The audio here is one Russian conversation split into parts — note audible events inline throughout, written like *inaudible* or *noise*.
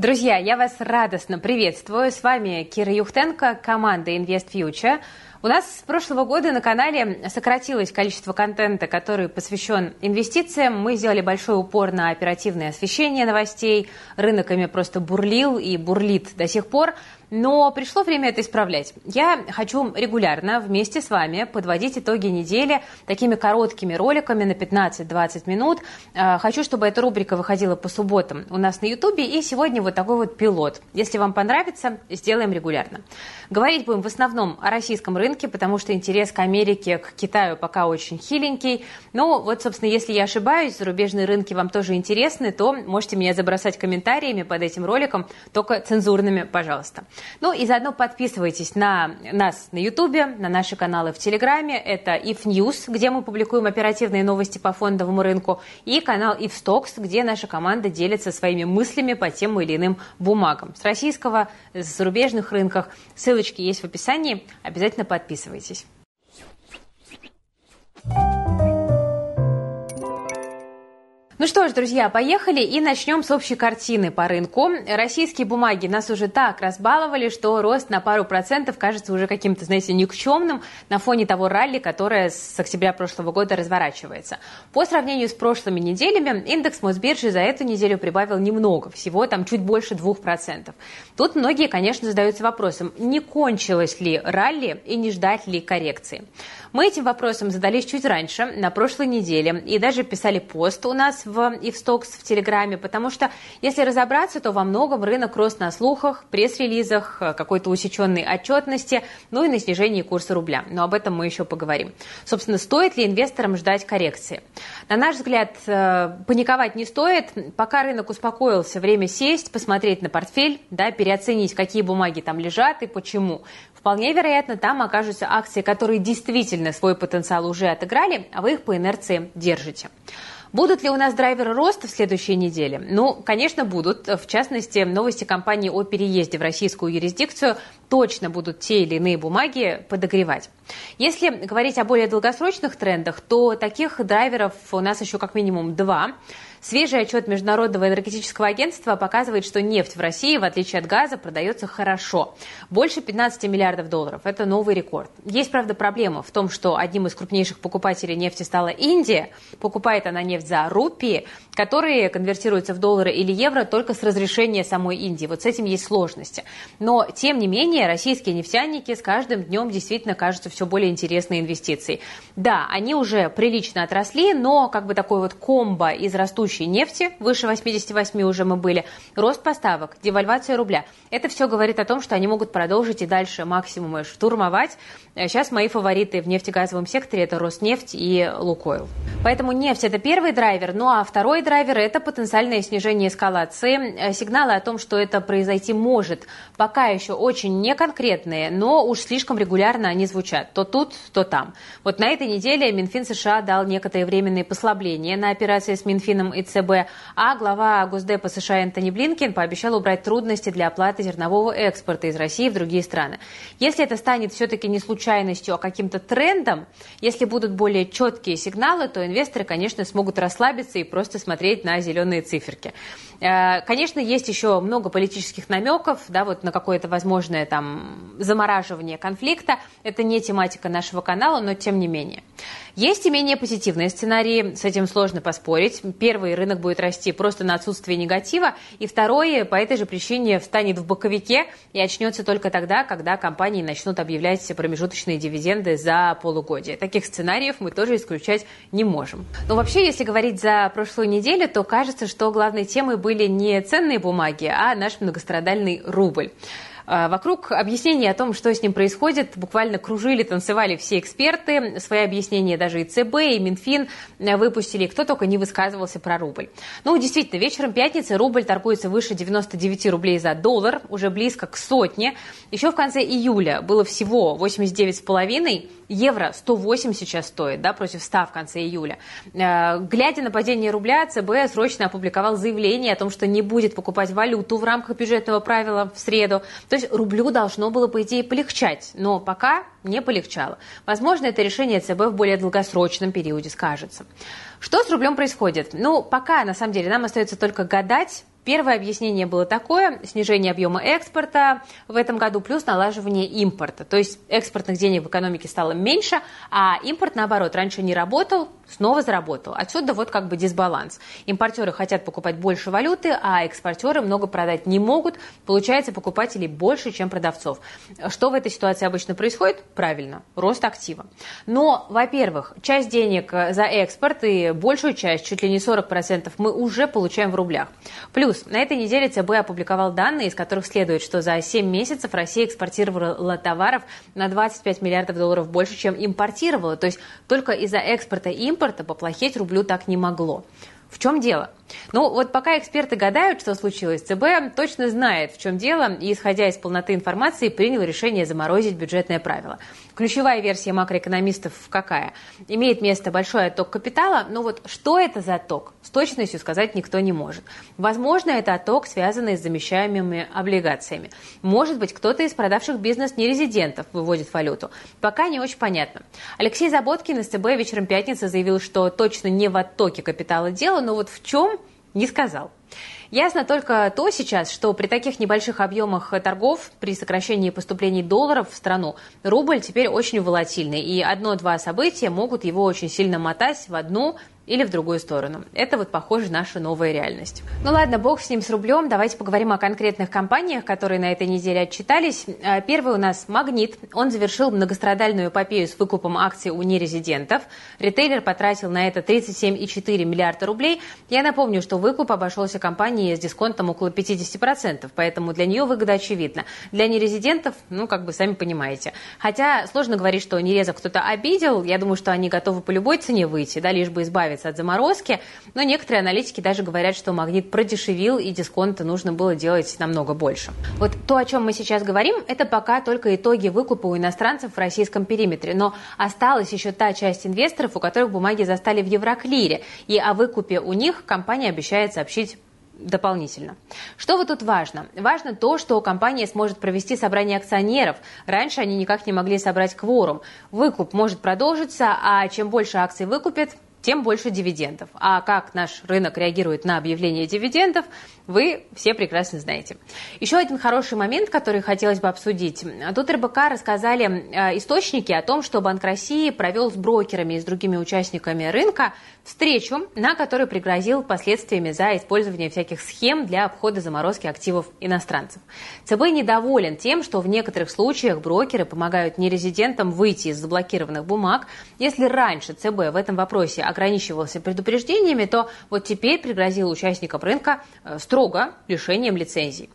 Друзья, я вас радостно приветствую. С вами Кира Юхтенко, команда Invest Future. У нас с прошлого года на канале сократилось количество контента, который посвящен инвестициям. Мы сделали большой упор на оперативное освещение новостей. Рынок ими просто бурлил и бурлит до сих пор. Но пришло время это исправлять. Я хочу регулярно вместе с вами подводить итоги недели такими короткими роликами на 15-20 минут. А, хочу, чтобы эта рубрика выходила по субботам у нас на Ютубе. И сегодня вот такой вот пилот. Если вам понравится, сделаем регулярно. Говорить будем в основном о российском рынке, потому что интерес к Америке, к Китаю пока очень хиленький. Ну, вот, собственно, если я ошибаюсь, зарубежные рынки вам тоже интересны, то можете меня забросать комментариями под этим роликом, только цензурными, пожалуйста. Ну и заодно подписывайтесь на нас на Ютубе, на наши каналы в Телеграме. Это If News, где мы публикуем оперативные новости по фондовому рынку, и канал If Stocks, где наша команда делится своими мыслями по тем или иным бумагам. С российского, с зарубежных рынках. Ссылочки есть в описании. Обязательно подписывайтесь. Ну что ж, друзья, поехали и начнем с общей картины по рынку. Российские бумаги нас уже так разбаловали, что рост на пару процентов кажется уже каким-то, знаете, никчемным на фоне того ралли, которое с октября прошлого года разворачивается. По сравнению с прошлыми неделями, индекс Мосбиржи за эту неделю прибавил немного, всего там чуть больше 2%. Тут многие, конечно, задаются вопросом, не кончилось ли ралли и не ждать ли коррекции. Мы этим вопросом задались чуть раньше, на прошлой неделе, и даже писали пост у нас Ивстокс в Телеграме, потому что, если разобраться, то во многом рынок рос на слухах, пресс-релизах, э, какой-то усеченной отчетности, ну и на снижении курса рубля. Но об этом мы еще поговорим. Собственно, стоит ли инвесторам ждать коррекции? На наш взгляд, э, паниковать не стоит. Пока рынок успокоился, время сесть, посмотреть на портфель, да, переоценить, какие бумаги там лежат и почему. Вполне вероятно, там окажутся акции, которые действительно свой потенциал уже отыграли, а вы их по инерции держите. Будут ли у нас драйверы роста в следующей неделе? Ну, конечно, будут. В частности, новости компании о переезде в российскую юрисдикцию точно будут те или иные бумаги подогревать. Если говорить о более долгосрочных трендах, то таких драйверов у нас еще как минимум два. Свежий отчет Международного энергетического агентства показывает, что нефть в России, в отличие от газа, продается хорошо. Больше 15 миллиардов долларов. Это новый рекорд. Есть, правда, проблема в том, что одним из крупнейших покупателей нефти стала Индия. Покупает она нефть за рупии, которые конвертируются в доллары или евро только с разрешения самой Индии. Вот с этим есть сложности. Но, тем не менее, российские нефтяники с каждым днем действительно кажутся все более интересной инвестицией. Да, они уже прилично отросли, но как бы такой вот комбо из растущих текущей нефти, выше 88 уже мы были, рост поставок, девальвация рубля. Это все говорит о том, что они могут продолжить и дальше максимумы штурмовать. Сейчас мои фавориты в нефтегазовом секторе – это Роснефть и Лукойл. Поэтому нефть – это первый драйвер, ну а второй драйвер – это потенциальное снижение эскалации. Сигналы о том, что это произойти может, пока еще очень неконкретные, но уж слишком регулярно они звучат. То тут, то там. Вот на этой неделе Минфин США дал некоторые временные послабления на операции с Минфином и ЦБ, а глава Госдепа США Энтони Блинкен пообещал убрать трудности для оплаты зернового экспорта из России в другие страны. Если это станет все-таки не случайностью, а каким-то трендом, если будут более четкие сигналы, то инвесторы, конечно, смогут расслабиться и просто смотреть на зеленые циферки. Э, конечно, есть еще много политических намеков, да, вот на какое-то возможное там замораживание конфликта. Это не тематика нашего канала, но тем не менее. Есть и менее позитивные сценарии, с этим сложно поспорить. Первый, рынок будет расти просто на отсутствие негатива, и второй, по этой же причине встанет в боковике и очнется только тогда, когда компании начнут объявлять промежуточные дивиденды за полугодие. Таких сценариев мы тоже исключать не можем. Но вообще, если говорить за прошлую неделю, то кажется, что главной темой были не ценные бумаги, а наш многострадальный рубль. А, вокруг объяснения о том, что с ним происходит, буквально кружили, танцевали все эксперты. Свои объяснения даже и ЦБ, и Минфин э, выпустили. Кто только не высказывался про рубль. Ну, действительно, вечером пятницы рубль торгуется выше 99 рублей за доллар, уже близко к сотне. Еще в конце июля было всего 89,5 евро 108 сейчас стоит, да, против 100 в конце июля. Э, глядя на падение рубля, ЦБ срочно опубликовал заявление о том, что не будет покупать валюту в рамках бюджетного правила в среду. То рублю должно было, по идее, полегчать, но пока не полегчало. Возможно, это решение ЦБ в более долгосрочном периоде скажется. Что с рублем происходит? Ну, пока, на самом деле, нам остается только гадать, Первое объяснение было такое – снижение объема экспорта в этом году плюс налаживание импорта. То есть экспортных денег в экономике стало меньше, а импорт, наоборот, раньше не работал, снова заработал. Отсюда вот как бы дисбаланс. Импортеры хотят покупать больше валюты, а экспортеры много продать не могут. Получается, покупателей больше, чем продавцов. Что в этой ситуации обычно происходит? Правильно, рост актива. Но, во-первых, часть денег за экспорт и большую часть, чуть ли не 40%, мы уже получаем в рублях. Плюс Плюс на этой неделе ЦБ опубликовал данные, из которых следует, что за 7 месяцев Россия экспортировала товаров на 25 миллиардов долларов больше, чем импортировала. То есть только из-за экспорта и импорта поплохеть рублю так не могло. В чем дело? Ну, вот пока эксперты гадают, что случилось, ЦБ точно знает, в чем дело, и, исходя из полноты информации, принял решение заморозить бюджетное правило. Ключевая версия макроэкономистов какая? Имеет место большой отток капитала, но вот что это за отток, с точностью сказать никто не может. Возможно, это отток, связанный с замещаемыми облигациями. Может быть, кто-то из продавших бизнес нерезидентов выводит валюту. Пока не очень понятно. Алексей Заботкин из ЦБ вечером пятницы заявил, что точно не в оттоке капитала дело, но вот в чем не сказал. Ясно только то сейчас, что при таких небольших объемах торгов, при сокращении поступлений долларов в страну, рубль теперь очень волатильный, и одно-два события могут его очень сильно мотать в одну или в другую сторону. Это вот, похоже, наша новая реальность. Ну ладно, бог с ним, с рублем. Давайте поговорим о конкретных компаниях, которые на этой неделе отчитались. А, первый у нас «Магнит». Он завершил многострадальную эпопею с выкупом акций у нерезидентов. Ритейлер потратил на это 37,4 миллиарда рублей. Я напомню, что выкуп обошелся компании с дисконтом около 50%, поэтому для нее выгода очевидна. Для нерезидентов, ну, как бы сами понимаете. Хотя сложно говорить, что нерезов кто-то обидел. Я думаю, что они готовы по любой цене выйти, да, лишь бы избавиться избавиться от заморозки, но некоторые аналитики даже говорят, что магнит продешевил и дисконта нужно было делать намного больше. Вот то, о чем мы сейчас говорим, это пока только итоги выкупа у иностранцев в российском периметре, но осталась еще та часть инвесторов, у которых бумаги застали в Евроклире, и о выкупе у них компания обещает сообщить дополнительно. Что вот тут важно? Важно то, что компания сможет провести собрание акционеров. Раньше они никак не могли собрать кворум. Выкуп может продолжиться, а чем больше акций выкупят, тем больше дивидендов. А как наш рынок реагирует на объявление дивидендов, вы все прекрасно знаете. Еще один хороший момент, который хотелось бы обсудить. Тут РБК рассказали э, источники о том, что Банк России провел с брокерами и с другими участниками рынка встречу, на которой пригрозил последствиями за использование всяких схем для обхода заморозки активов иностранцев. ЦБ недоволен тем, что в некоторых случаях брокеры помогают нерезидентам выйти из заблокированных бумаг. Если раньше ЦБ в этом вопросе ограничивался предупреждениями, то вот теперь пригрозил участникам рынка э, строго лишением лицензий.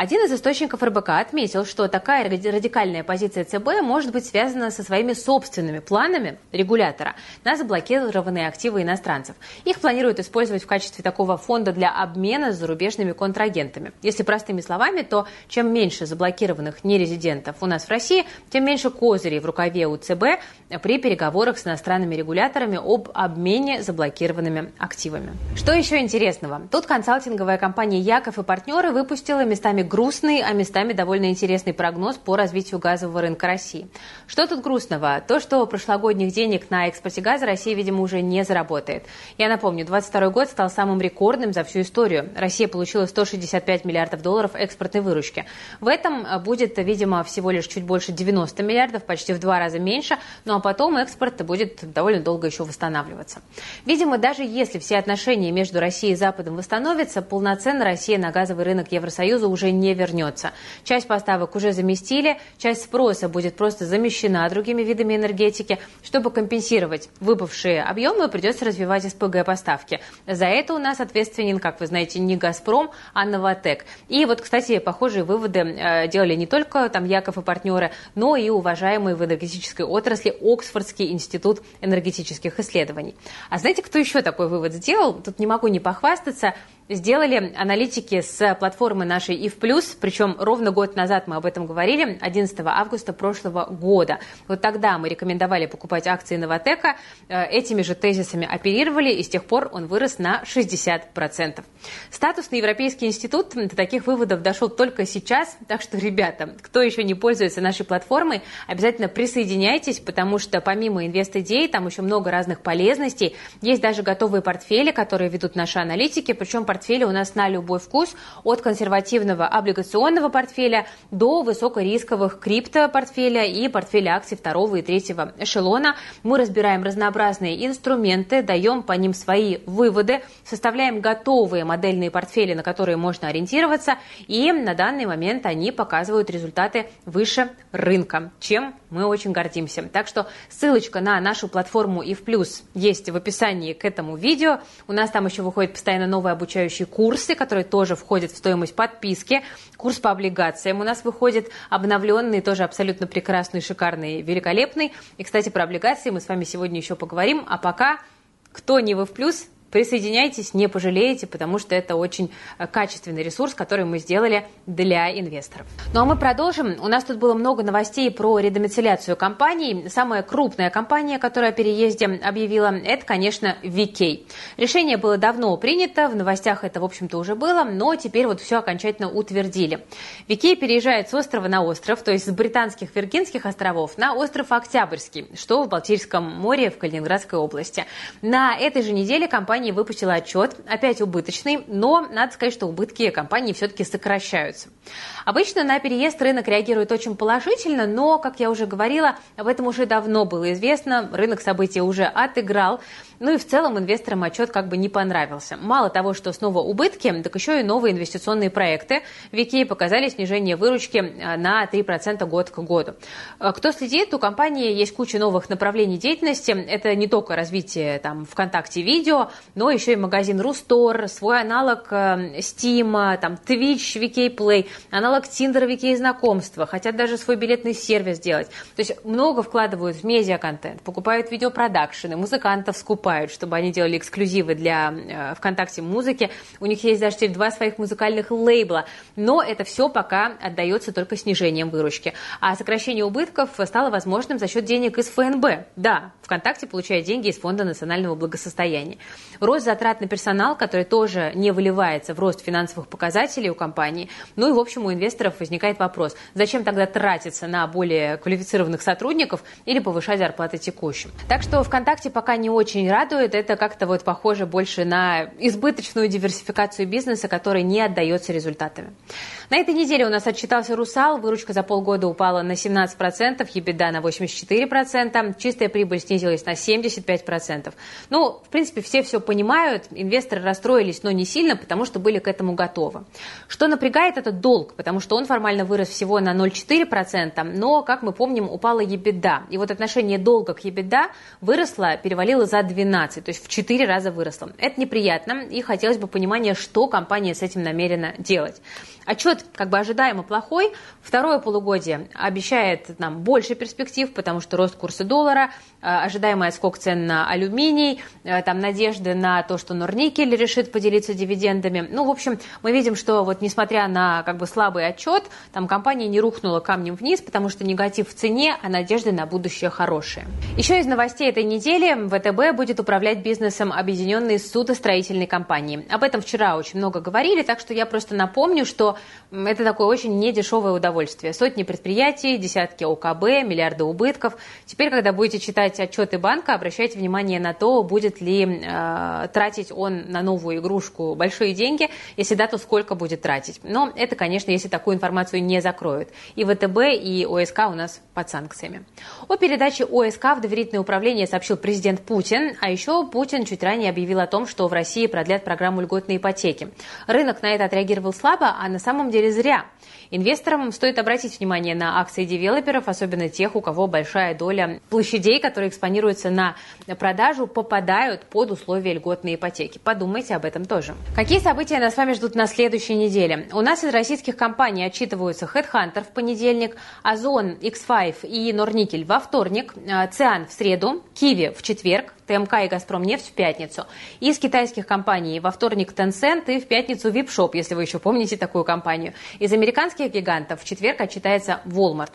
Один из источников РБК отметил, что такая радикальная позиция ЦБ может быть связана со своими собственными планами регулятора на заблокированные активы иностранцев. Их планируют использовать в качестве такого фонда для обмена с зарубежными контрагентами. Если простыми словами, то чем меньше заблокированных нерезидентов у нас в России, тем меньше козырей в рукаве у ЦБ при переговорах с иностранными регуляторами об обмене заблокированными активами. Что еще интересного? Тут консалтинговая компания Яков и партнеры выпустила местами грустный, а местами довольно интересный прогноз по развитию газового рынка России. Что тут грустного? То, что прошлогодних денег на экспорте газа Россия, видимо, уже не заработает. Я напомню, 2022 год стал самым рекордным за всю историю. Россия получила 165 миллиардов долларов экспортной выручки. В этом будет, видимо, всего лишь чуть больше 90 миллиардов, почти в два раза меньше, ну а потом экспорт будет довольно долго еще восстанавливаться. Видимо, даже если все отношения между Россией и Западом восстановятся, полноценно Россия на газовый рынок Евросоюза уже не вернется. Часть поставок уже заместили, часть спроса будет просто замещена другими видами энергетики. Чтобы компенсировать выпавшие объемы, придется развивать СПГ-поставки. За это у нас ответственен, как вы знаете, не «Газпром», а «Новотек». И вот, кстати, похожие выводы э, делали не только там Яков и партнеры, но и уважаемые в энергетической отрасли Оксфордский институт энергетических исследований. А знаете, кто еще такой вывод сделал? Тут не могу не похвастаться сделали аналитики с платформы нашей ИФ+, причем ровно год назад мы об этом говорили, 11 августа прошлого года. Вот тогда мы рекомендовали покупать акции Новотека, э, этими же тезисами оперировали, и с тех пор он вырос на 60%. Статусный Европейский институт до таких выводов дошел только сейчас, так что, ребята, кто еще не пользуется нашей платформой, обязательно присоединяйтесь, потому что помимо инвест-идей, там еще много разных полезностей, есть даже готовые портфели, которые ведут наши аналитики, причем портфели портфели у нас на любой вкус, от консервативного облигационного портфеля до высокорисковых криптопортфеля и портфеля акций второго и третьего эшелона. Мы разбираем разнообразные инструменты, даем по ним свои выводы, составляем готовые модельные портфели, на которые можно ориентироваться, и на данный момент они показывают результаты выше рынка, чем мы очень гордимся. Так что ссылочка на нашу платформу и в плюс есть в описании к этому видео. У нас там еще выходят постоянно новые обучающие курсы, которые тоже входят в стоимость подписки. Курс по облигациям у нас выходит обновленный, тоже абсолютно прекрасный, шикарный, великолепный. И, кстати, про облигации мы с вами сегодня еще поговорим. А пока, кто не вы в плюс, Присоединяйтесь, не пожалеете, потому что это очень э, качественный ресурс, который мы сделали для инвесторов. Ну а мы продолжим. У нас тут было много новостей про редомицеляцию компаний. Самая крупная компания, которая о переезде объявила, это, конечно, VK. Решение было давно принято, в новостях это, в общем-то, уже было, но теперь вот все окончательно утвердили. VK переезжает с острова на остров, то есть с британских Виргинских островов на остров Октябрьский, что в Балтийском море в Калининградской области. На этой же неделе компания компания выпустила отчет, опять убыточный, но надо сказать, что убытки компании все-таки сокращаются. Обычно на переезд рынок реагирует очень положительно, но, как я уже говорила, об этом уже давно было известно, рынок событий уже отыграл, ну и в целом инвесторам отчет как бы не понравился. Мало того, что снова убытки, так еще и новые инвестиционные проекты в Икее показали снижение выручки э, на 3% год к году. Э, кто следит, у компании есть куча новых направлений деятельности. Это не только развитие там ВКонтакте видео, но еще и магазин Рустор, свой аналог э, Steam, там Twitch, VK Play, аналог Tinder, VK знакомства, хотят даже свой билетный сервис сделать. То есть много вкладывают в медиа-контент, покупают видеопродакшены, музыкантов скупают чтобы они делали эксклюзивы для э, ВКонтакте музыки. У них есть даже теперь два своих музыкальных лейбла. Но это все пока отдается только снижением выручки. А сокращение убытков стало возможным за счет денег из ФНБ. Да, ВКонтакте получает деньги из Фонда национального благосостояния. Рост затрат на персонал, который тоже не выливается в рост финансовых показателей у компании. Ну и, в общем, у инвесторов возникает вопрос, зачем тогда тратиться на более квалифицированных сотрудников или повышать зарплаты текущим. Так что ВКонтакте пока не очень радует, это как-то вот похоже больше на избыточную диверсификацию бизнеса, который не отдается результатами. На этой неделе у нас отчитался «Русал», выручка за полгода упала на 17%, ебеда на 84%, чистая прибыль снизилась на 75%. Ну, в принципе, все все понимают, инвесторы расстроились, но не сильно, потому что были к этому готовы. Что напрягает, это долг, потому что он формально вырос всего на 0,4%, но, как мы помним, упала ебеда. И вот отношение долга к ебеда выросло, перевалило за 12 12, то есть в 4 раза выросла. Это неприятно, и хотелось бы понимания, что компания с этим намерена делать. Отчет как бы ожидаемо плохой. Второе полугодие обещает нам больше перспектив, потому что рост курса доллара, э, ожидаемый скок цен на алюминий, э, там надежды на то, что Норникель решит поделиться дивидендами. Ну, в общем, мы видим, что вот несмотря на как бы слабый отчет, там компания не рухнула камнем вниз, потому что негатив в цене, а надежды на будущее хорошие. Еще из новостей этой недели ВТБ будет управлять бизнесом объединенной судостроительной компании. Об этом вчера очень много говорили, так что я просто напомню, что это такое очень недешевое удовольствие. Сотни предприятий, десятки ОКБ, миллиарды убытков. Теперь, когда будете читать отчеты банка, обращайте внимание на то, будет ли э, тратить он на новую игрушку большие деньги. Если да, то сколько будет тратить. Но это, конечно, если такую информацию не закроют. И ВТБ, и ОСК у нас под санкциями. О передаче ОСК в доверительное управление сообщил президент Путин. А еще Путин чуть ранее объявил о том, что в России продлят программу льготной ипотеки. Рынок на это отреагировал слабо, а на самом деле зря. Инвесторам стоит обратить внимание на акции девелоперов, особенно тех, у кого большая доля площадей, которые экспонируются на продажу, попадают под условия льготной ипотеки. Подумайте об этом тоже. Какие события нас с вами ждут на следующей неделе? У нас из российских компаний отчитываются Headhunter в понедельник, Озон, X5 и Норникель во вторник, э, Циан в среду, Киви в четверг, ТМК и Газпром нефть в пятницу. Из китайских компаний во вторник Tencent и в пятницу Випшоп, если вы еще помните такую компанию. Из американских гигантов в четверг отчитается Walmart.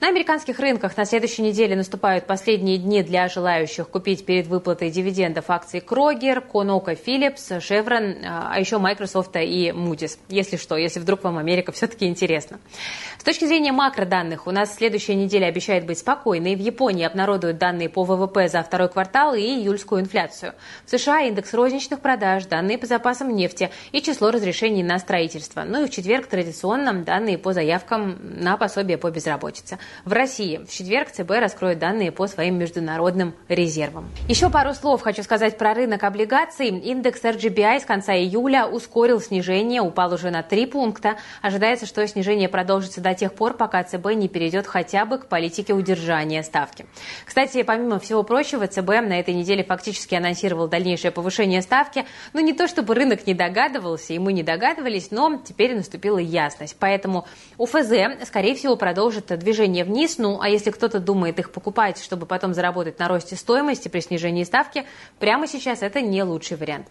На американских рынках на следующей неделе наступают последние дни для желающих купить перед выплатой дивидендов акции Крогер, Конока Philips, Chevron, а еще Microsoft и Moody's. Если что, если вдруг вам Америка *laughs* все-таки интересна. С точки зрения макроданных, у нас следующая неделя обещает быть спокойной. В Японии обнародуют данные по ВВП за второй квартал и июльскую инфляцию. В США индекс розничных продаж, данные по запасам нефти и число разрешений на строительство. Ну и в четверг традиционно данные по заявкам на пособие по безработице. В России в четверг ЦБ раскроет данные по своим международным резервам. Еще пару слов хочу сказать про рынок облигаций. Индекс RGBI с конца июля ускорил снижение, упал уже на 3 пункта. Ожидается, что снижение продолжится до тех пор, пока ЦБ не перейдет хотя бы к политике удержания ставки. Кстати, помимо всего прочего, ЦБ на этой неделе фактически анонсировал дальнейшее повышение ставки. Ну, не то чтобы рынок не догадывался, и мы не догадывались, но теперь наступила ясность. Поэтому УФЗ, скорее всего, продолжит движение вниз. Ну, а если кто-то думает их покупать, чтобы потом заработать на росте стоимости при снижении ставки, прямо сейчас это не лучший вариант.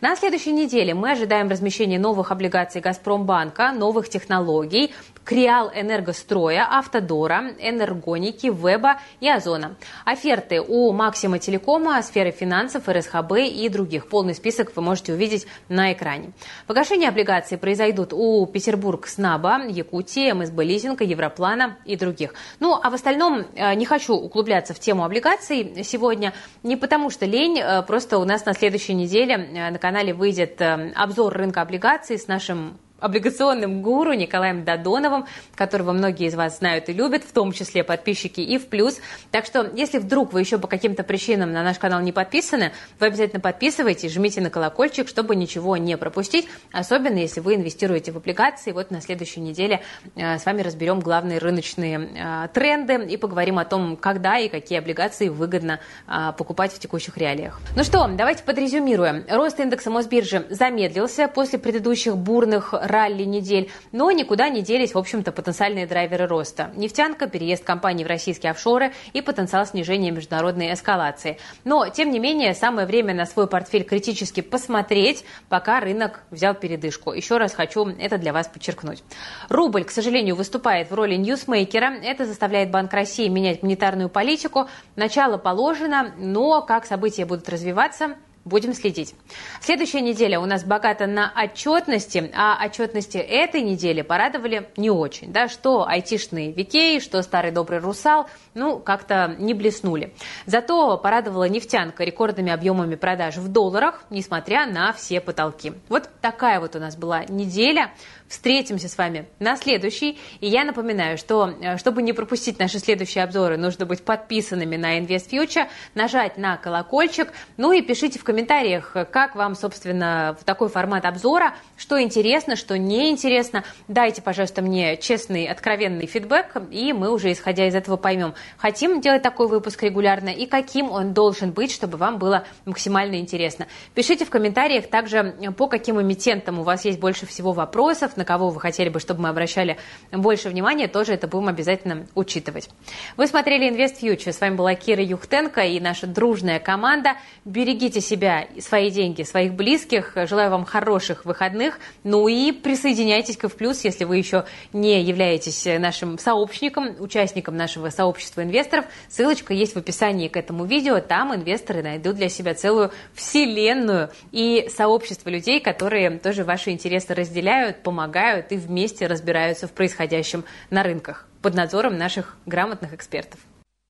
На следующей неделе мы ожидаем размещения новых облигаций Газпромбанка, новых технологий, Креал Энергостроя, Автодора, Энергоники, Веба и Озона. Оферты у Максима Телекома, Сферы финансов, РСХБ и других. Полный список вы можете увидеть на экране. Погашение облигаций произойдут у Петербург СНАБа, Якутии, МСБ Лизинга, Европлана и других. Ну, а в остальном э, не хочу углубляться в тему облигаций сегодня, не потому что лень, э, просто у нас на следующей неделе э, на канале выйдет обзор рынка облигаций с нашим облигационным гуру Николаем Додоновым, которого многие из вас знают и любят, в том числе подписчики и в плюс. Так что, если вдруг вы еще по каким-то причинам на наш канал не подписаны, вы обязательно подписывайтесь, жмите на колокольчик, чтобы ничего не пропустить, особенно если вы инвестируете в облигации. Вот на следующей неделе э, с вами разберем главные рыночные э, тренды и поговорим о том, когда и какие облигации выгодно э, покупать в текущих реалиях. Ну что, давайте подрезюмируем. Рост индекса Мосбиржи замедлился после предыдущих бурных ралли недель, но никуда не делись, в общем-то, потенциальные драйверы роста. Нефтянка, переезд компаний в российские офшоры и потенциал снижения международной эскалации. Но, тем не менее, самое время на свой портфель критически посмотреть, пока рынок взял передышку. Еще раз хочу это для вас подчеркнуть. Рубль, к сожалению, выступает в роли ньюсмейкера. Это заставляет Банк России менять монетарную политику. Начало положено, но как события будут развиваться, Будем следить. Следующая неделя у нас богата на отчетности, а отчетности этой недели порадовали не очень. Да, что айтишные Викей, что старый добрый Русал, ну, как-то не блеснули. Зато порадовала нефтянка рекордными объемами продаж в долларах, несмотря на все потолки. Вот такая вот у нас была неделя. Встретимся с вами на следующий. И я напоминаю, что э, чтобы не пропустить наши следующие обзоры, нужно быть подписанными на Invest Future, нажать на колокольчик, ну и пишите в комментариях, как вам, собственно, такой формат обзора, что интересно, что неинтересно. Дайте, пожалуйста, мне честный, откровенный фидбэк, и мы уже, исходя из этого, поймем, хотим делать такой выпуск регулярно и каким он должен быть, чтобы вам было максимально интересно. Пишите в комментариях также, по каким эмитентам у вас есть больше всего вопросов, на кого вы хотели бы, чтобы мы обращали больше внимания, тоже это будем обязательно учитывать. Вы смотрели Invest Future. С вами была Кира Юхтенко и наша дружная команда. Берегите себя, свои деньги, своих близких. Желаю вам хороших выходных. Ну и присоединяйтесь к Плюс, если вы еще не являетесь нашим сообщником, участником нашего сообщества инвесторов. Ссылочка есть в описании к этому видео. Там инвесторы найдут для себя целую вселенную и сообщество людей, которые тоже ваши интересы разделяют, помогают и вместе разбираются в происходящем на рынках под надзором наших грамотных экспертов.